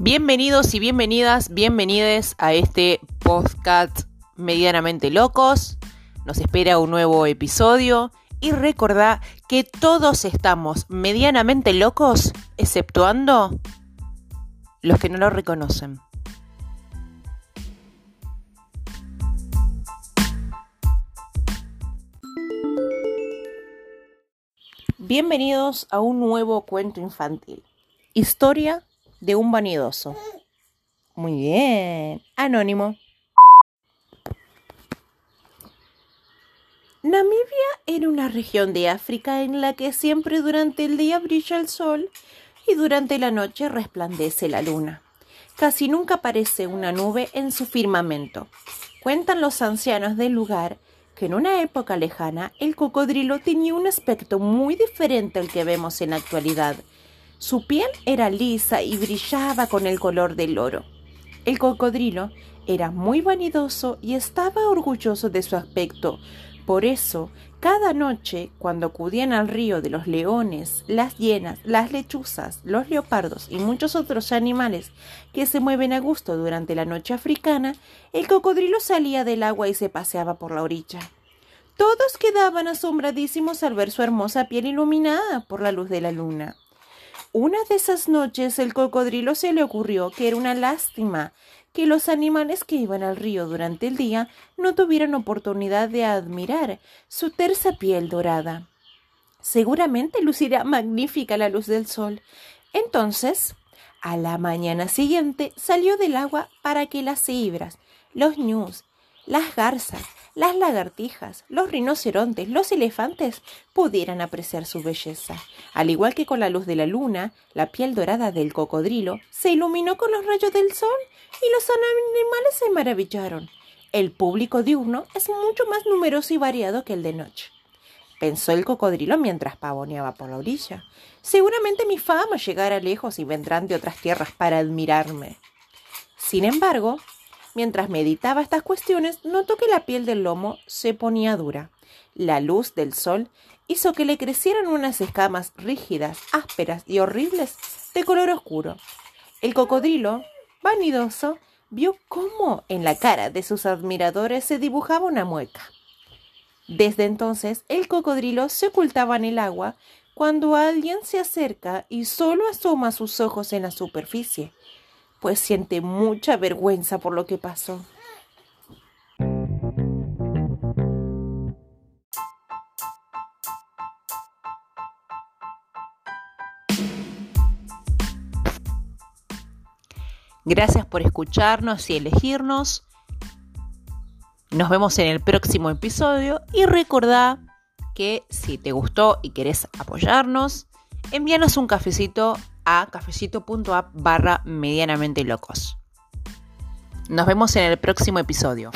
Bienvenidos y bienvenidas, bienvenides a este podcast medianamente locos. Nos espera un nuevo episodio y recordá que todos estamos medianamente locos, exceptuando los que no lo reconocen. Bienvenidos a un nuevo cuento infantil. Historia de un vanidoso. Muy bien. Anónimo. Namibia era una región de África en la que siempre durante el día brilla el sol y durante la noche resplandece la luna. Casi nunca aparece una nube en su firmamento. Cuentan los ancianos del lugar que en una época lejana el cocodrilo tenía un aspecto muy diferente al que vemos en la actualidad su piel era lisa y brillaba con el color del oro. El cocodrilo era muy vanidoso y estaba orgulloso de su aspecto. Por eso, cada noche, cuando acudían al río de los leones, las hienas, las lechuzas, los leopardos y muchos otros animales que se mueven a gusto durante la noche africana, el cocodrilo salía del agua y se paseaba por la orilla. Todos quedaban asombradísimos al ver su hermosa piel iluminada por la luz de la luna. Una de esas noches el cocodrilo se le ocurrió que era una lástima que los animales que iban al río durante el día no tuvieran oportunidad de admirar su tersa piel dorada. Seguramente lucirá magnífica la luz del sol. Entonces, a la mañana siguiente salió del agua para que las cebras, los ñus, las garzas, las lagartijas, los rinocerontes, los elefantes pudieran apreciar su belleza. Al igual que con la luz de la luna, la piel dorada del cocodrilo se iluminó con los rayos del sol y los animales se maravillaron. El público diurno es mucho más numeroso y variado que el de noche. Pensó el cocodrilo mientras pavoneaba por la orilla. Seguramente mi fama llegará lejos y vendrán de otras tierras para admirarme. Sin embargo, Mientras meditaba estas cuestiones, notó que la piel del lomo se ponía dura. La luz del sol hizo que le crecieran unas escamas rígidas, ásperas y horribles de color oscuro. El cocodrilo, vanidoso, vio cómo en la cara de sus admiradores se dibujaba una mueca. Desde entonces el cocodrilo se ocultaba en el agua cuando alguien se acerca y solo asoma sus ojos en la superficie pues siente mucha vergüenza por lo que pasó. Gracias por escucharnos y elegirnos. Nos vemos en el próximo episodio y recordá que si te gustó y querés apoyarnos, envíanos un cafecito a cafecito.app medianamente locos. Nos vemos en el próximo episodio.